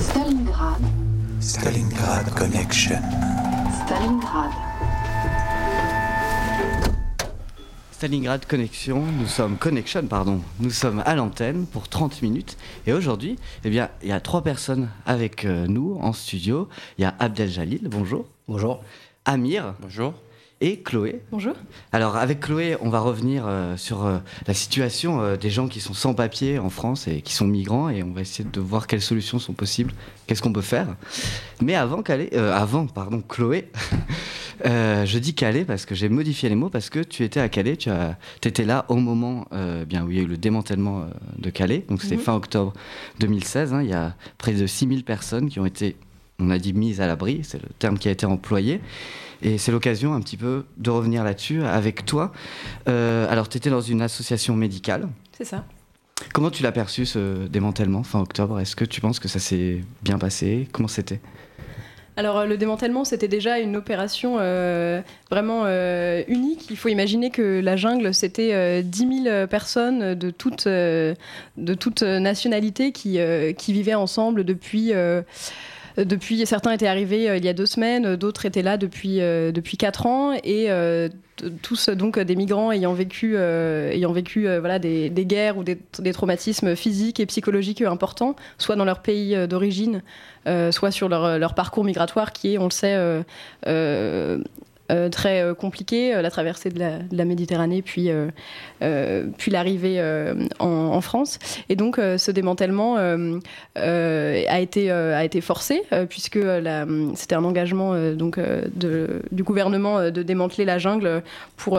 Stalingrad. Stalingrad Connection. Stalingrad. Stalingrad Connection, nous sommes Connection, pardon, nous sommes à l'antenne pour 30 minutes et aujourd'hui, eh bien, il y a trois personnes avec euh, nous en studio. Il y a Abdel Jalil, bonjour. Bonjour. Amir. Bonjour. Et Chloé. Bonjour. Alors avec Chloé, on va revenir euh, sur euh, la situation euh, des gens qui sont sans papier en France et qui sont migrants et on va essayer de voir quelles solutions sont possibles, qu'est-ce qu'on peut faire. Mais avant Calais, avant pardon Chloé, je dis Calais parce que j'ai modifié les mots parce que tu étais à Calais, tu as, étais là au moment bien où il y a eu le démantèlement de Calais, donc c'était Mhm. fin octobre 2016. hein, il y a près de 6000 personnes qui ont été, on a dit mises à l'abri, c'est le terme qui a été employé. Et c'est l'occasion un petit peu de revenir là-dessus avec toi. Euh, alors, tu étais dans une association médicale. C'est ça. Comment tu l'as perçu ce démantèlement fin octobre? Est-ce que tu penses que ça s'est bien passé? Comment c'était? Alors euh, le démantèlement, c'était déjà une opération euh, vraiment euh, unique. Il faut imaginer que la jungle, c'était euh, 10 000 personnes de toutes de toute nationalité qui, qui vivaient ensemble depuis... euh, depuis, certains étaient arrivés euh, il y a deux semaines, euh, d'autres étaient là depuis, depuis quatre ans, et tous donc des migrants ayant vécu, ayant vécu voilà, des, des guerres ou des, des traumatismes physiques et psychologiques importants, soit dans leur pays d'origine, soit sur leur, leur parcours migratoire qui est, on le sait, très euh, compliqué, euh, la traversée de la, Méditerranée, puis, euh, euh, puis l'arrivée euh, en, France. Et donc euh, ce démantèlement euh, euh, a, été, euh, a été forcé, euh, puisque c'était un engagement euh, donc, euh, du gouvernement euh, de démanteler la jungle pour...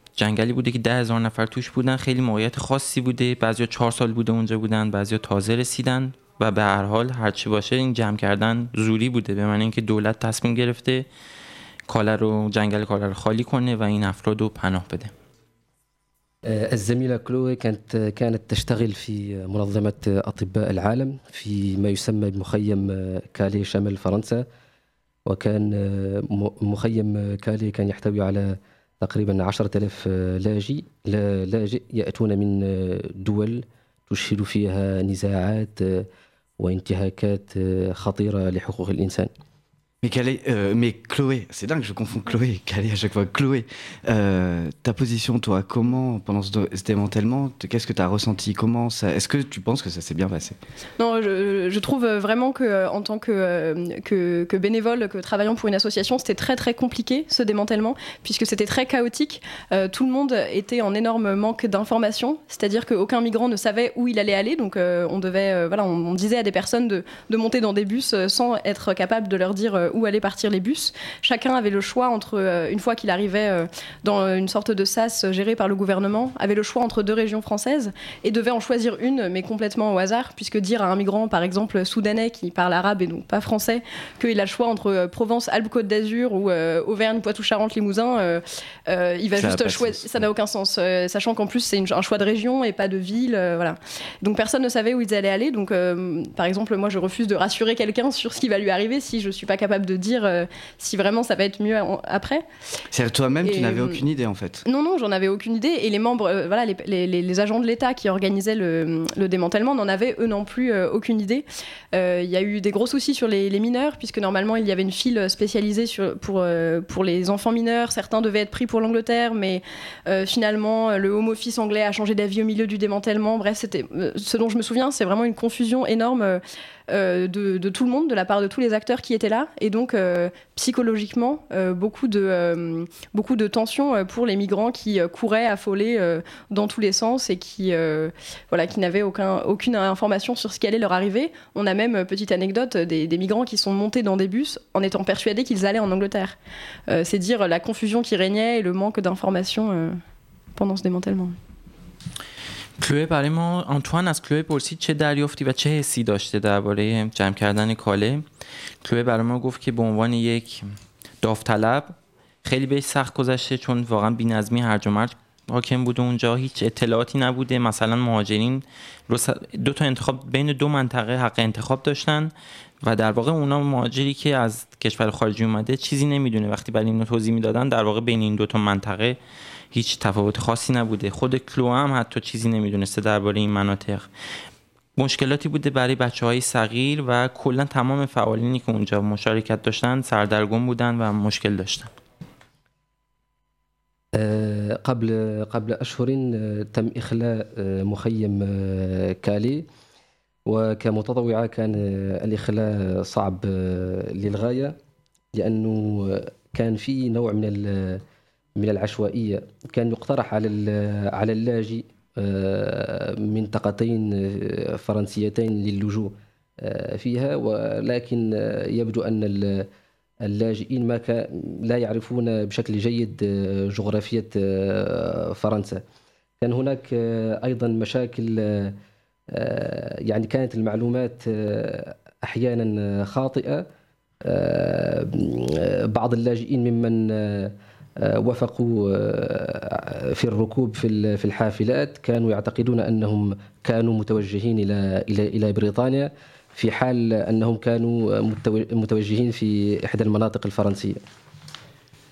جنگلی بوده که ده هزار نفر توش بودن خیلی موقعیت خاصی بوده. بعضیا چهار سال بوده اونجا بودن بعضیا تازه رسیدن و به هر حال هرچی باشه این جمع کردن زوری بوده. به معنی اینکه دولت تصمیم گرفته کاله رو جنگل کاله رو خالی کنه و این افراد رو پناه بده. الزميلة كلوي كانت كانت تشتغل في منظمة أطباء العالم في ما يسمى بمخيم كالي شمال فرنسا وكان مخيم كالي كان يحتوي على تقريبا 10000 آه، لاجئ لاجئ يأتون من آه، دول تشهد فيها نزاعات آه، وانتهاكات خطيرة لحقوق الإنسان. Mais, euh, mais Chloé, c'est dingue, je confonds Chloé et Calais à chaque fois. Chloé, euh, ta position, toi, comment, pendant ce, démantèlement, qu'est-ce que tu as ressenti? Comment Est-ce que tu penses que ça s'est bien passé? Non, je, trouve vraiment que euh, en tant que, euh, bénévole, que travaillant pour une association, c'était très très compliqué ce démantèlement, puisque c'était très chaotique. Euh, tout le monde était en énorme manque d'informations, c'est-à-dire qu'aucun migrant ne savait où il allait aller, donc euh, on devait, euh, voilà, on, disait à des personnes de, de monter dans des bus euh, sans être capable de leur dire euh, où allaient partir les bus. Chacun avait le choix entre, euh, une fois qu'il arrivait euh, dans une sorte de sas géré par le gouvernement, avait le choix entre deux régions françaises et devait en choisir une, mais complètement au hasard, puisque dire à un migrant, par exemple soudanais qui parle arabe et donc pas français, qu'il a le choix entre euh, Provence, Alpes-Côte d'Azur ou euh, Auvergne, Poitou-Charentes, Limousin, euh, euh, il va Ça juste choisir. Ça n'a aucun sens, euh, sachant qu'en plus c'est un choix de région et pas de ville, euh, voilà. Donc personne ne savait où ils allaient aller. Donc euh, par exemple, moi je refuse de rassurer quelqu'un sur ce qui va lui arriver si je suis pas capable de dire euh, si vraiment ça va être mieux en- après. C'est-à-dire toi-même, tu n'avais euh, aucune idée en fait. Non, non, j'en avais aucune idée. Et les membres, euh, voilà, les, les- les- les agents de l'État qui organisaient le, le démantèlement n'en avaient eux non plus aucune idée. Il y a eu des gros soucis sur les, mineurs, puisque normalement il y avait une file spécialisée sur, pour, pour les enfants mineurs. Certains devaient être pris pour l'Angleterre, mais finalement le Home Office anglais a changé d'avis au milieu du démantèlement. Bref, c'était ce dont je me souviens, c'est vraiment une confusion énorme. Euh, de, tout le monde, de la part de tous les acteurs qui étaient là, et donc euh, psychologiquement euh, beaucoup de beaucoup de tensions pour les migrants qui couraient affolés dans tous les sens et qui voilà qui n'avaient aucun, aucune information sur ce qui allait leur arriver. On a même petite anecdote des, des migrants qui sont montés dans des bus en étant persuadés qu'ils allaient en Angleterre. C'est dire la confusion qui régnait et le manque d'informations pendant ce démantèlement. کلوه برای ما آنتوان از کلوه پرسید چه دریافتی و چه حسی داشته درباره جمع کردن کاله. کلوه برای ما گفت که به عنوان یک داوطلب خیلی بهش سخت گذشته چون واقعا بی‌نظمی هرج و مرج حاکم بوده اونجا هیچ اطلاعاتی نبوده. مثلا مهاجرین دو تا انتخاب بین دو منطقه حق انتخاب داشتن و در واقع اونا مهاجری که از کشور خارجی اومده چیزی نمی‌دونه. وقتی برای اینو توضیح می‌دادن در واقع بین این دو تا منطقه هیچ تفاوت خاصی نبوده. خود کلو هم حتی چیزی نمی‌دونسته درباره این مناطق. مشکلاتی بوده برای بچه های صغیر و کلا تمام فعالینی که اونجا مشارکت داشتن سردرگم بودن و مشکل داشتن. قبل قبل أشهر آه، تم إخلاء آه، مخيم كالي وكمتطوعة كان آه، الإخلاء صعب لأنه آه، كان في نوع من من العشوائية. كان يقترح على على اللاجئ آه، منطقتين آه، فرنسيتين للجوء آه، فيها. ولكن يبدو أن ال- اللاجئين ما لا يعرفون بشكل جيد جغرافية فرنسا. كان هناك أيضا مشاكل يعني كانت المعلومات أحيانا خاطئة بعض اللاجئين ممن وافقوا آه، في الركوب في في الحافلات كانوا يعتقدون أنهم كانوا متوجهين إلى إلى إلى بريطانيا في حال أنهم كانوا متو- متوجهين في إحدى المناطق الفرنسية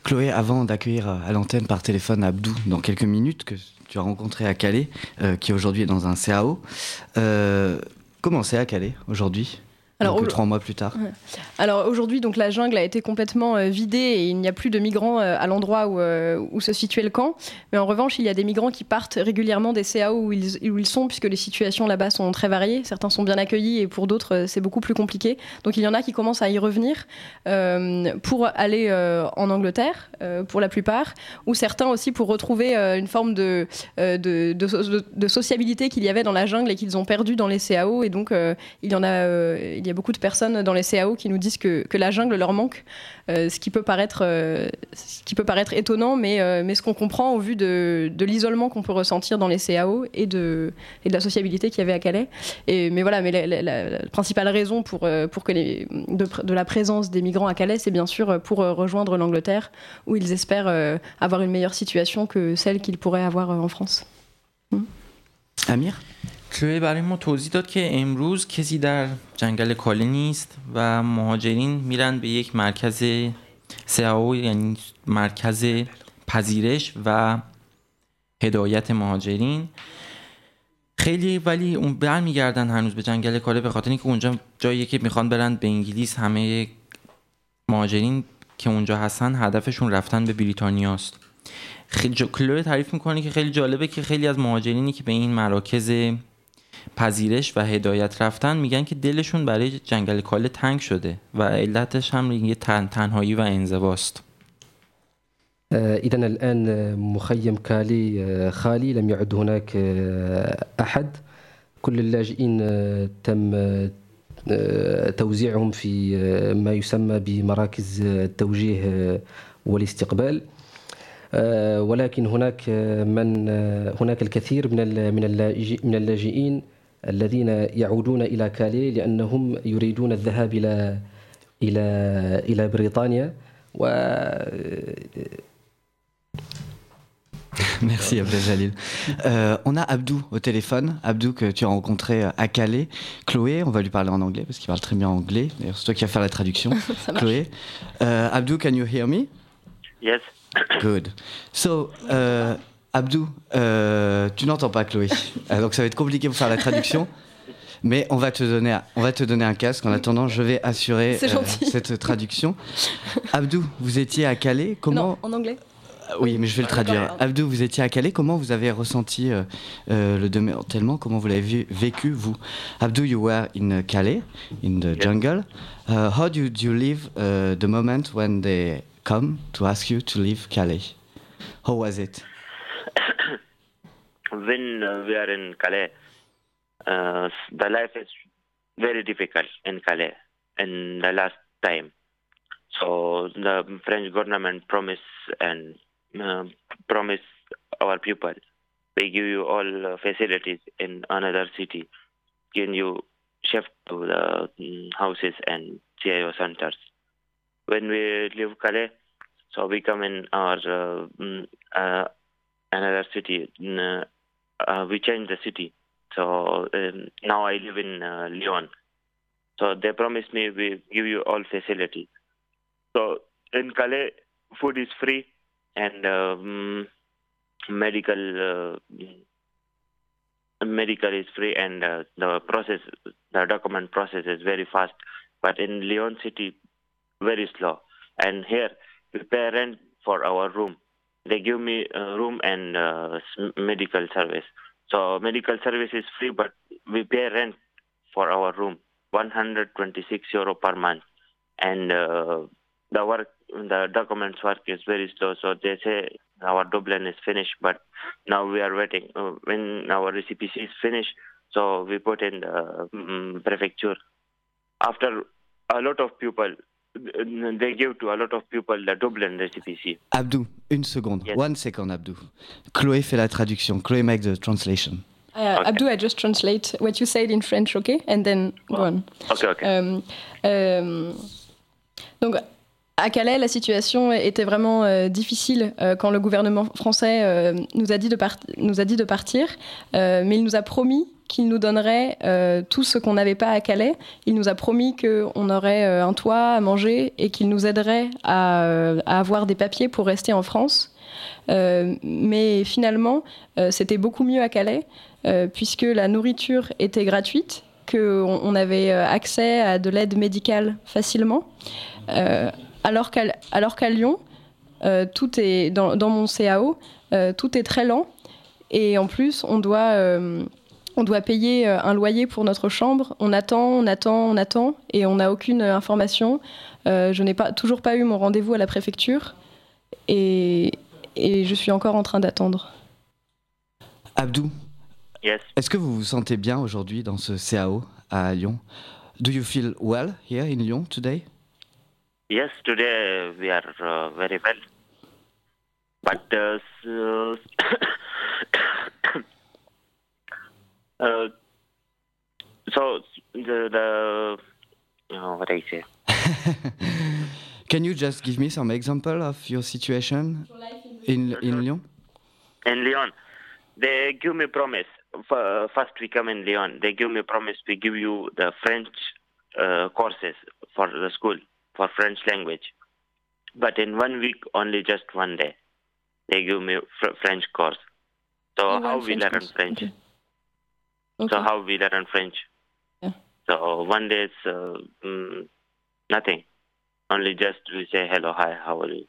Chloé, avant d'accueillir à l'antenne par téléphone Abdou dans quelques minutes, que tu as rencontré à Calais, euh, qui aujourd'hui est dans un CAO, euh, comment c'est à Calais aujourd'hui Alors, Donc, trois mois plus tard. Ouais. Alors aujourd'hui, donc la jungle a été complètement euh, vidée et il n'y a plus de migrants euh, à l'endroit où, euh, où se situait le camp. Mais en revanche, il y a des migrants qui partent régulièrement des CAO où ils, où ils sont, puisque les situations là-bas sont très variées. Certains sont bien accueillis et pour d'autres, c'est beaucoup plus compliqué. Donc il y en a qui commencent à y revenir pour aller en Angleterre, pour la plupart, ou certains aussi pour retrouver une forme de, de, de so- de- de sociabilité qu'il y avait dans la jungle et qu'ils ont perdu dans les CAO. Et donc il y en a, il y a beaucoup de personnes dans les CAO qui nous disent que, la jungle leur manque, euh, ce qui peut paraître, euh, ce qui peut paraître étonnant, mais, euh, mais ce qu'on comprend au vu de, l'isolement qu'on peut ressentir dans les CAO et de, la sociabilité qu'il y avait à Calais. Mais voilà, la, principale raison de, la présence des migrants à Calais, c'est bien sûr pour rejoindre l'Angleterre, où ils espèrent avoir une meilleure situation que celle qu'ils pourraient avoir en France. Amir? کلوه برای ما توضیح داد که امروز کسی در جنگل کاله نیست و مهاجرین میرن به یک مرکز سئاو یعنی مرکز پذیرش و هدایت مهاجرین. خیلی ولی اون برمیگردن هنوز به جنگل کاله به خاطر اینکه اونجا جاییه که می‌خوان برن به انگلیس. همه مهاجرین که اونجا هستن هدفشون رفتن به بریتانیاست. خیلی تعریف می‌کنه که خیلی جالبه که خیلی از مهاجرینی که به این مراکز پذیرش و هدایت رفتن میگن که دلشون برای جنگل کاله تنگ شده و علتش هم یه تن... تنهایی و انزواست. إذا الآن مخيم كالي آه، خالي لم يعد هناك أحد. كل اللاجئين تم توزيعهم في ما يسمى بمراكز التوجيه والاستقبال. ولكن هناك من هناك الكثير من من اللاجئين الذين يعودون إلى كالي لأنهم يريدون الذهاب إلى إلى إلى بريطانيا و Merci Abdel Jalil. Euh, on a Abdou au téléphone. Abdou que tu as rencontré à Calais. Chloé, on va lui parler en anglais parce qu'il parle très bien anglais. D'ailleurs, c'est toi qui vas faire la traduction. Ça marche. Chloé. Euh, Abdou, can you hear me? Yes. Good. So, euh, Abdou, euh, tu n'entends pas Chloé. Euh, donc ça va être compliqué pour faire la traduction. Mais on va te donner, on va te donner un casque. En attendant, je vais assurer gentil. cette traduction. Abdou, vous étiez à Calais. Comment Non, en anglais. oui, mais je vais le traduire. Abdou, vous étiez à Calais. Comment vous avez ressenti euh, euh, le démantèlement? Comment vous l'avez vécu, vous? Abdou, you were in Calais, in the jungle. Uh, how do you, do you live uh, the moment when they come to ask you to leave Calais? How was it? When uh, we are in Calais, uh, the life is very difficult in Calais in the last time. So the French government promise and uh, promise our people, they give you all uh, facilities in another city. Can you shift to the mm, houses and CIO centers? When we leave Calais, so we come in our uh, mm, uh, another city. mm, uh, we changed the city. So um, now I live in uh, Lyon. So they promised me we give you all facilities. So in Calais, food is free and um, medical uh, medical is free and uh, the process, the document process is very fast. But in Lyon city, very slow. And here we pay rent for our room. They give me room and uh, medical service. So medical service is free, but we pay rent for our room, 126 euro per month, and uh, the work, the documents work is very slow. So they say our Dublin is finished, but now we are waiting. Uh, when our RCPC is finished, so we put in the mm, prefecture. After a lot of people, they give to a lot of people the Dublin. Abdou, une seconde. Yes. One second, Abdou. Chloé fait la traduction. Chloé make the translation. Uh, Abdou, I just translate what you said in French, okay? And then go on. Okay, okay. Euh, euh, donc, à Calais, la situation était vraiment euh, difficile euh, quand le gouvernement français euh, nous, a dit de nous a dit de partir, euh, mais il nous a promis qu'il nous donnerait euh, tout ce qu'on n'avait pas à Calais. Il nous a promis qu'on aurait euh, un toit à manger et qu'il nous aiderait à, euh, avoir des papiers pour rester en France. Mais finalement, c'était beaucoup mieux à Calais, puisque la nourriture était gratuite, qu'on on avait accès à de l'aide médicale facilement. Alors qu'à Lyon, tout est dans, mon CAO, tout est très lent et en plus on doit on doit payer euh, un loyer pour notre chambre. On attend, on attend, on attend et on n'a aucune euh, information. Euh, je n'ai pas toujours pas eu mon rendez-vous à la préfecture et, et je suis encore en train d'attendre. Abdou, Yes. est-ce que vous vous sentez bien aujourd'hui dans ce CAO à Lyon? Do you feel well here in Lyon today? Yes, today we are uh, very well. But uh, uh, so the, the what I say. Can you just give me some example of your situation in in Lyon? in Lyon, they give me promise. First, we come in Lyon. They give me promise. We give you the French uh, courses for the school for French language. But in one week, only just one day, they give me fr- French course. So Only how one we French learn course, French? okay. So Okay. how we learn French? Yeah. So one day it's uh, mm, nothing. only just we say hello, hi, how are you?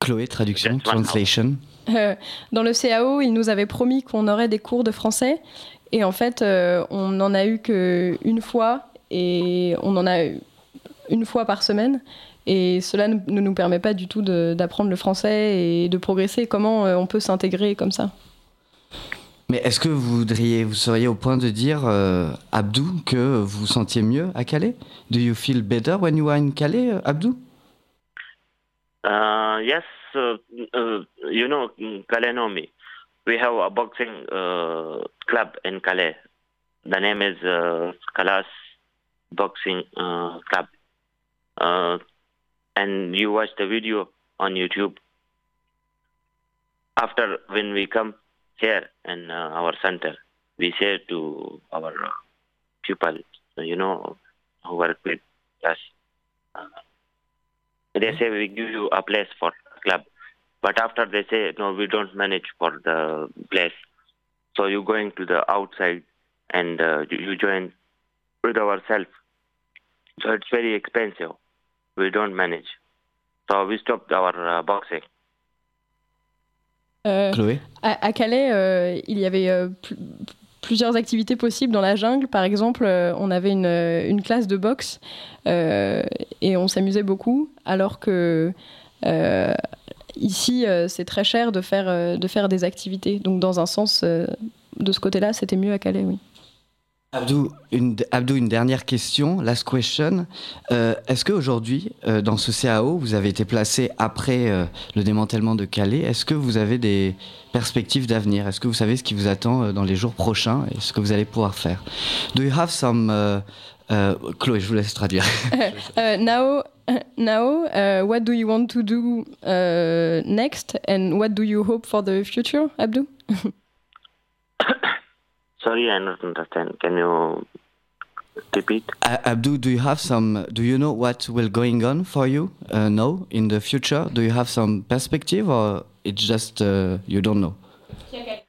Chloé, traduction, translation. Euh, dans le CAO, ils nous avaient promis qu'on aurait des cours de français. Et en fait, euh, on n'en a eu qu'une fois. Et on en a eu une fois par semaine. Et cela ne, nous permet pas du tout d'apprendre le français et de progresser. Comment euh, on peut s'intégrer comme ça? Mais est-ce que vous seriez au point de dire, euh, Abdou, que vous vous sentiez mieux à Calais? Do you feel better when you are in Calais, euh, Abdou? Uh, yes, uh, uh, you know, in Calais know me. We have a boxing uh, club in Calais. The name is uh, Kalas Boxing uh, Club. Uh, and you watch the video on YouTube. After, when we come here in uh, our center, we say to our uh, people, you know, who work with us, uh, they say we give you a place for club, but after they say no, we don't manage for the place. So you going to the outside and uh, you, you join with ourselves. So it's very expensive. We don't manage. So we stopped our uh, boxing. Euh, Chloé à, à Calais, euh, il y avait euh, pl- plusieurs activités possibles dans la jungle. Par exemple, on avait une, une classe de boxe et on s'amusait beaucoup, alors que ici, c'est très cher de faire, de faire des activités. Donc, dans un sens, de ce côté-là, c'était mieux à Calais, oui. Abdou une, Abdou, une dernière question, last question. Euh, Est-ce qu'aujourd'hui, euh, dans ce CAO, vous avez été placé après euh, le démantèlement de Calais? Est-ce que vous avez des perspectives d'avenir? Est-ce que vous savez ce qui vous attend euh, dans les jours prochains et ce que vous allez pouvoir faire? Do you have some... euh, euh, Chloé, je vous laisse traduire. Uh, now, now uh, what do you want to do uh, next? And what do you hope for the future, Abdou? Sorry, I don't understand. Can you repeat? Uh, Abdou, do you have some? Do you know what will going on for you uh, now in the future? Do you have some perspective, or it's just uh, you don't know?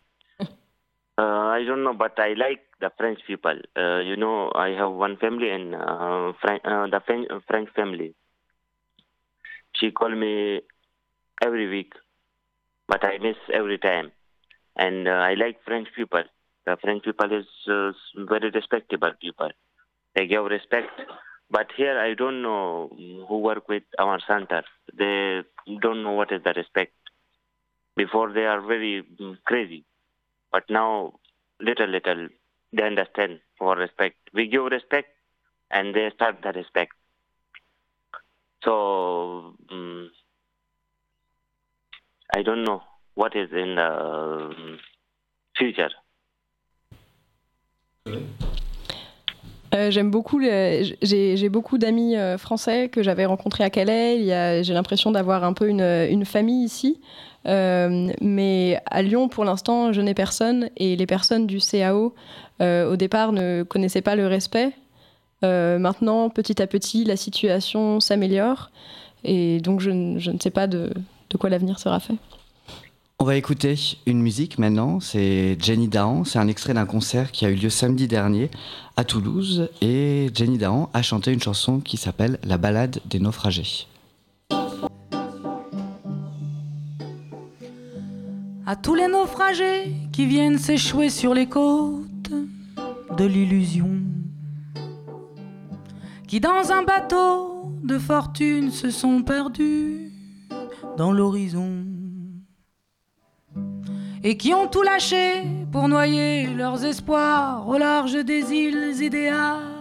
Uh, I don't know, but I like the French people. Uh, you know, I have one family in uh, Fran- uh, the French, French family. She called me every week, but I miss every time. And uh, I like French people. The French people is uh, very respectable people. They give respect. But here I don't know who work with our center. They don't know what is the respect. Before they are very mm, crazy but now little little they understand for respect we give respect and they start the respect so mm i don't know what is in the um, future Euh, J'aime beaucoup, j'ai beaucoup d'amis euh, français que j'avais rencontrés à Calais. J'ai l'impression d'avoir un peu une, famille ici. Euh, mais à Lyon, pour l'instant, je n'ai personne. Et les personnes du CAO, au départ, ne connaissaient pas le respect. Maintenant, petit à petit, la situation s'améliore. Et donc, je, ne- sais pas de quoi l'avenir sera fait. On va écouter une musique maintenant. C'est Jenny Dahan. C'est un extrait d'un concert qui a eu lieu samedi dernier à Toulouse. Et Jenny Dahan a chanté une chanson qui s'appelle La balade des naufragés. à tous les naufragés qui viennent s'échouer sur les côtes de l'illusion, qui dans un bateau de fortune se sont perdus dans l'horizon, et qui ont tout lâché pour noyer leurs espoirs au large des îles idéales.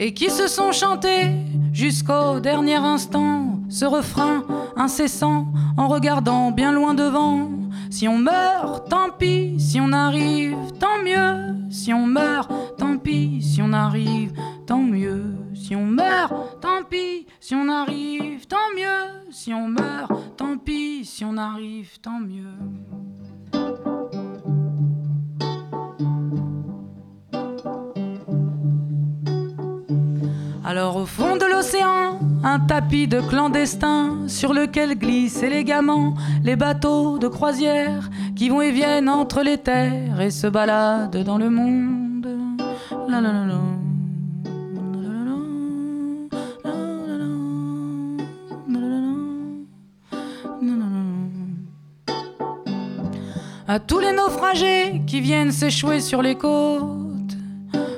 et qui se sont chantés jusqu'au dernier instant ce refrain incessant en regardant bien loin devant. Si on meurt, tant pis, si on arrive, tant mieux. Si on meurt, tant pis, si on arrive, tant mieux. Si on meurt, tant pis, si on arrive, tant mieux. Si on meurt, tant pis, si on arrive, tant mieux. Alors au fond de l'océan, un tapis de clandestins sur lequel glissent élégamment les bateaux de croisière qui vont et viennent entre les terres et se baladent dans le monde. Tous les naufragés qui viennent s'échouer sur les côtes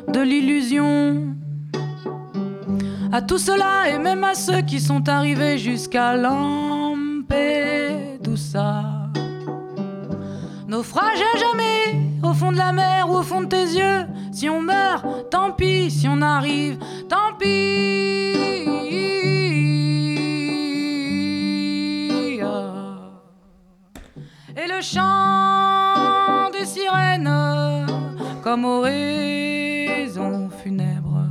de l'illusion. À tout cela et même à ceux qui sont arrivés jusqu'à Lampedusa. Naufrage à jamais au fond de la mer ou au fond de tes yeux. Si on meurt, tant pis. Si on arrive, tant pis. Et le chant comme oraison funèbre.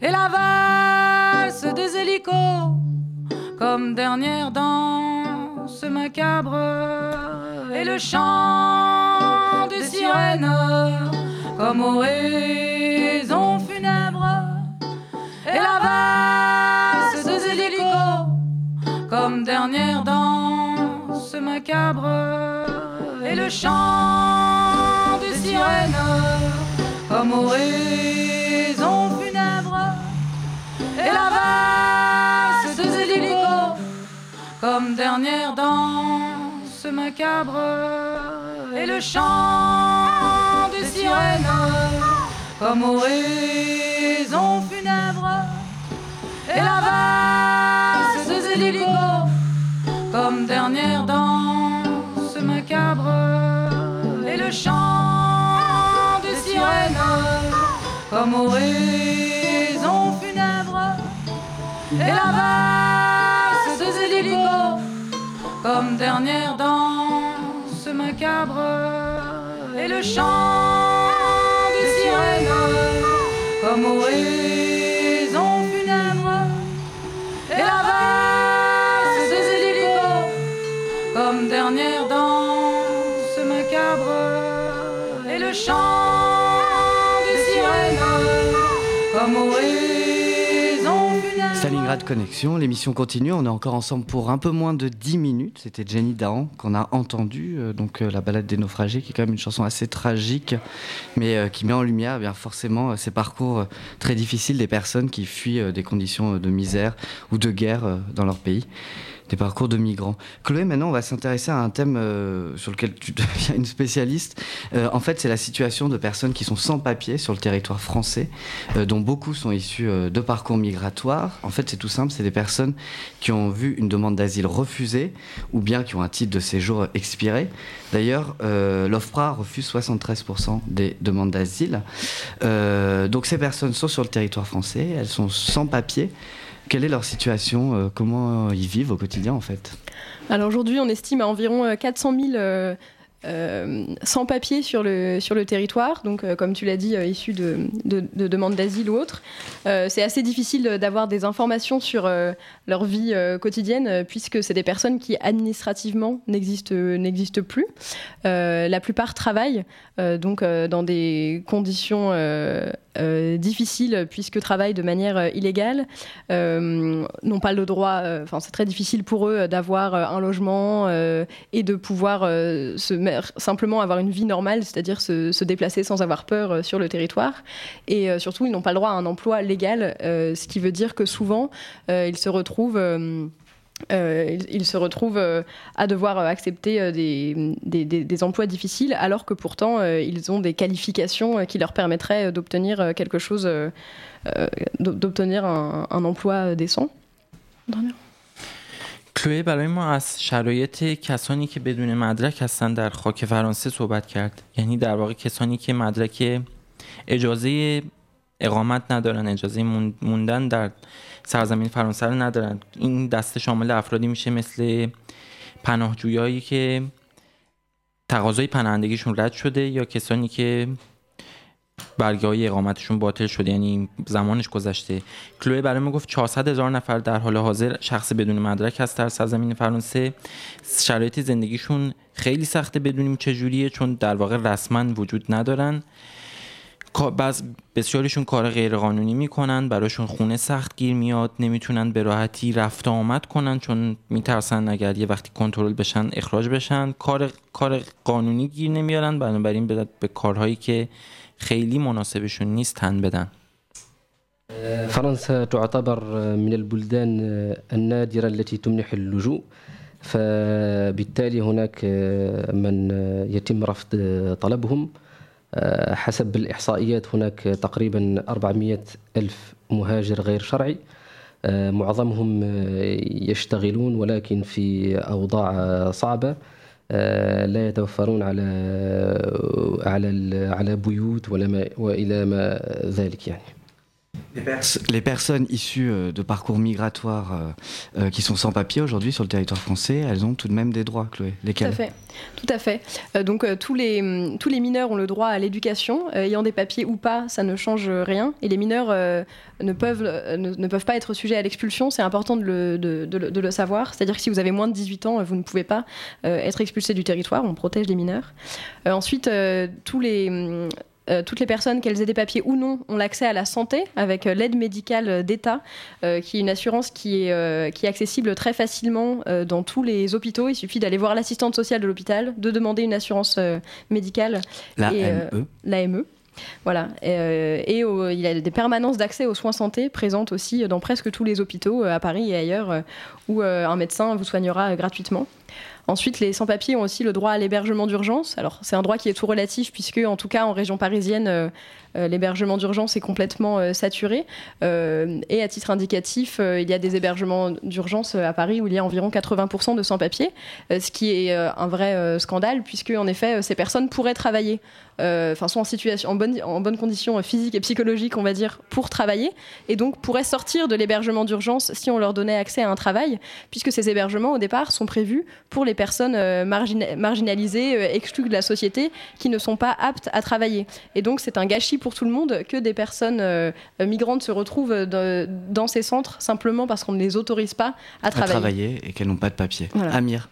Et la valse des hélicos comme dernière danse macabre. Et le chant des sirènes comme oraison funèbre. Et la valse des hélicos comme dernière danse macabre. Et le chant des sirènes comme funèbre. Et la valse des comme dernière danse macabre. Et le chant des sirènes comme oraison funèbre. Et la valse des hélicos comme dernière danse macabre. Et le chant des sirènes comme oraison funèbre. Et la valse des hélicos comme dernière danse macabre. Et le chant des sirènes comme oraison chant des sirènes comme. Stalingrad Connexion, l'émission continue. On est encore ensemble pour un peu moins de 10 minutes. C'était Jenny Dahan qu'on a entendu, euh, donc euh, la balade des naufragés, qui est quand même une chanson assez tragique, mais euh, qui met en lumière eh bien forcément euh, ces parcours très difficiles des personnes qui fuient des conditions de misère ou de guerre dans leur pays. Des parcours de migrants. Chloé, maintenant, on va s'intéresser à un thème euh, sur lequel tu deviens une spécialiste. Euh, en fait, c'est la situation de personnes qui sont sans papier sur le territoire français, euh, dont beaucoup sont issus euh, de parcours migratoires. En fait, c'est tout simple, c'est des personnes qui ont vu une demande d'asile refusée ou bien qui ont un titre de séjour expiré. D'ailleurs, euh, l'OFPRA refuse 73% des demandes d'asile. Euh, donc ces personnes sont sur le territoire français, elles sont sans papier. Quelle est leur situation euh, Comment ils vivent au quotidien en fait? Alors aujourd'hui, on estime à environ euh, 400 000 euh, euh, sans-papiers sur le, sur le territoire, donc euh, comme tu l'as dit, euh, issus de, de, de demandes d'asile ou autres. Euh, c'est assez difficile d'avoir des informations sur euh, leur vie euh, quotidienne, euh, puisque c'est des personnes qui administrativement n'existent plus. Euh, la plupart travaillent euh, donc euh, dans des conditions euh, difficiles, puisque travaillent de manière euh, illégale, euh, n'ont pas le droit, enfin c'est très difficile pour eux d'avoir un logement et de pouvoir se simplement avoir une vie normale, c'est-à-dire se, déplacer sans avoir peur sur le territoire. Et surtout, ils n'ont pas le droit à un emploi légal, ce qui veut dire que souvent, ils se retrouvent... euh, euh, ils, ils se retrouvent euh, à devoir euh, accepter euh, des, des- des- des emplois difficiles, alors que pourtant euh, ils ont des qualifications euh, qui leur permettraient euh, d'obtenir euh, quelque chose, euh, euh, d'o- d'obtenir un, un emploi euh, décent. کلوی برای ما از شرایط کسانی که بدون مدرک هستن در خاک فرانسه صحبت کرد یعنی در واقع کسانی که مدرک اجازه اقامت ندارن اجازه مون- موندن در سرزمین فرانسه رو ندارن. این دسته شامل افرادی میشه مثل پناهجویایی که تقاضای پناهندگیشون رد شده یا کسانی که برگه های اقامتشون باطل شده یعنی زمانش گذشته. کلوه برای ما گفت 400 هزار نفر در حال حاضر شخص بدون مدرک هست در سرزمین فرانسه. شرایط زندگیشون خیلی سخته بدونیم چجوریه چون در واقع رسما وجود ندارن. بعض بسیاریشون کار غیرقانونی می‌کنن براشون خونه سخت گیر میاد نمی‌تونن به راحتی رفت آمد کنن چون میترسن اگر یه وقتی کنترل بشن اخراج بشن. کار کار قانونی گیر نمیارن بنابراین به, به کارهایی که خیلی مناسبشون نیست تن بدن. فرنسا تعتبر من البلدان النادرة التي تمنح اللجوء فبالتالي هناك من يتم رفض طلبهم. حسب الإحصائيات هناك تقريبا 400 ألف مهاجر غير شرعي. معظمهم يشتغلون ولكن في أوضاع صعبة. لا يتوفرون على على على بيوت ولا ما وإلى ما ذلك يعني. Les, personnes issues euh, de parcours migratoires euh, euh, qui sont sans papier aujourd'hui sur le territoire français, elles ont tout de même des droits, Chloé. Lesquels Tout à fait. Tout à fait. donc tous, les, hum, tous les mineurs ont le droit à l'éducation, ayant des papiers ou pas, ça ne change rien. Et les mineurs ne, peuvent, ne, peuvent pas être sujets à l'expulsion, c'est important de le, de, de le savoir. C'est-à-dire que si vous avez moins de 18 ans, vous ne pouvez pas être expulsé du territoire, on protège les mineurs. ensuite, tous les hum, euh, toutes les personnes, qu'elles aient des papiers ou non, ont l'accès à la santé avec euh, l'aide médicale d'État, euh, qui est une assurance qui est, qui est accessible très facilement dans tous les hôpitaux. Il suffit d'aller voir l'assistante sociale de l'hôpital, de demander une assurance médicale. La ME. La ME. Voilà. Et, il y a des permanences d'accès aux soins santé présentes aussi dans presque tous les hôpitaux à Paris et ailleurs où un médecin vous soignera gratuitement. Ensuite, les sans-papiers ont aussi le droit à l'hébergement d'urgence. Alors, c'est un droit qui est tout relatif, puisque, en tout cas, en région parisienne, euh, euh, l'hébergement d'urgence est complètement euh, saturé. et à titre indicatif, il y a des hébergements d'urgence à Paris où il y a environ 80% de sans-papiers, ce qui est un vrai scandale, puisque, en effet, ces personnes pourraient travailler, enfin, sont en, situation, en, bonne, en bonne condition physique et psychologique, on va dire, pour travailler, et donc pourraient sortir de l'hébergement d'urgence si on leur donnait accès à un travail, puisque ces hébergements, au départ, sont prévus pour les personnes marginalisées, exclues de la société, qui ne sont pas aptes à travailler. Et donc, c'est un gâchis pour tout le monde que des personnes euh, migrantes se retrouvent dans ces centres simplement parce qu'on ne les autorise pas à travailler. À travailler et qu'elles n'ont pas de papier. Amir.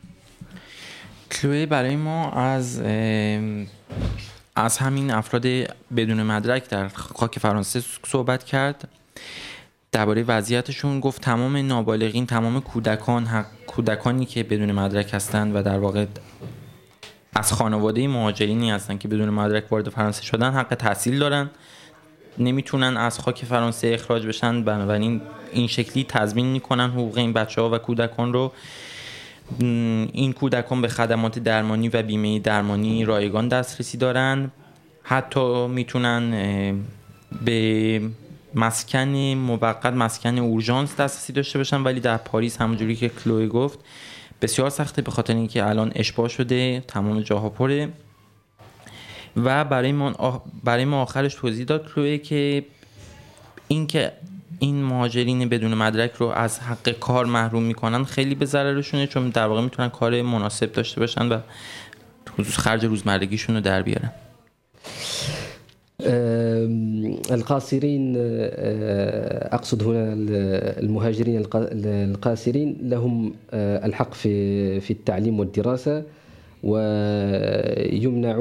کلوی برای ما از از همین افراد بدون مدرک در خاک فرانسه صحبت کرد درباره وضعیتشون گفت تمام نابالغین تمام کودکان حق کودکانی که بدون مدرک هستند و در واقع از خانواده مهاجرینی هستن که بدون مدرک وارد فرانسه شدن حق تحصیل دارن. نمی‌تونن از خاک فرانسه اخراج بشن. بنابراین این شکلی تضمین می‌کنن حقوق این بچه ها و کودکان رو. این کودکان به خدمات درمانی و بیمه درمانی رایگان دسترسی دارن. حتی می‌تونن به مسکن موقت مسکن اورژانس دسترسی داشته باشن ولی در پاریس همونجوری که کلوی گفت بسیار سخته به خاطر اینکه الان اشباه شده تمام جاها پره. و برای ما, برای ما آخرش توضیح داد کلوه که اینکه این مهاجرین بدون مدرک رو از حق کار محروم می‌کنن خیلی به ضررشونه چون در واقع می‌تونن کار مناسب داشته باشن و خرج روزمرگیشون رو در بیارن. القاصرين أقصد هنا المهاجرين القاصرين لهم الحق في في التعليم والدراسة ويمنع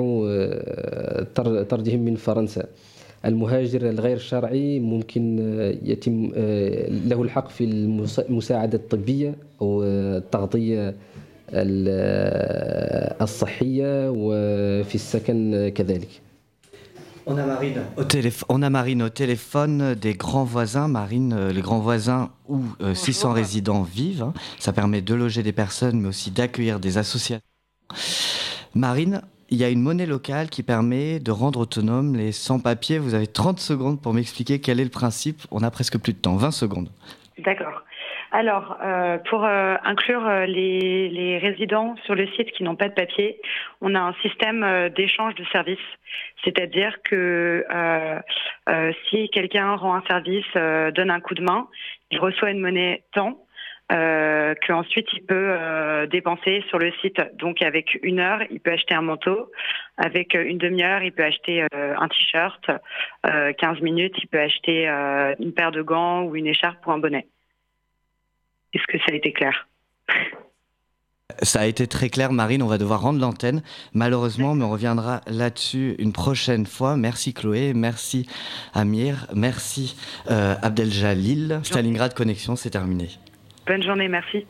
طردهم من فرنسا. المهاجر الغير شرعي ممكن يتم له الحق في المساعدة الطبية أو التغطية الصحية وفي السكن كذلك. On a, Marine au on a Marine au téléphone des grands voisins. Marine, euh, les grands voisins où 600 euh, résidents vivent. Hein. Ça permet de loger des personnes, mais aussi d'accueillir des associations. Marine, il y a une monnaie locale qui permet de rendre autonomes les sans-papiers. Vous avez 30 secondes pour m'expliquer quel est le principe. On a presque plus de temps, 20 secondes. D'accord. Alors, euh, pour euh, inclure euh, les, résidents sur le site qui n'ont pas de papier, on a un système d'échange de services. C'est-à-dire que si quelqu'un rend un service, donne un coup de main, il reçoit une monnaie temps euh, qu'ensuite il peut dépenser sur le site. Donc avec une heure, il peut acheter un manteau. Avec une demi-heure, il peut acheter un t-shirt. 15 minutes, il peut acheter une paire de gants ou une écharpe ou un bonnet. Est-ce que ça a été clair Ça a été très clair, Marine. On va devoir rendre l'antenne, malheureusement, mais on reviendra là-dessus une prochaine fois. Merci Chloé, merci Amir, merci euh, Abdeljalil. Stalingrad Connexion, c'est terminé. Bonne journée, merci.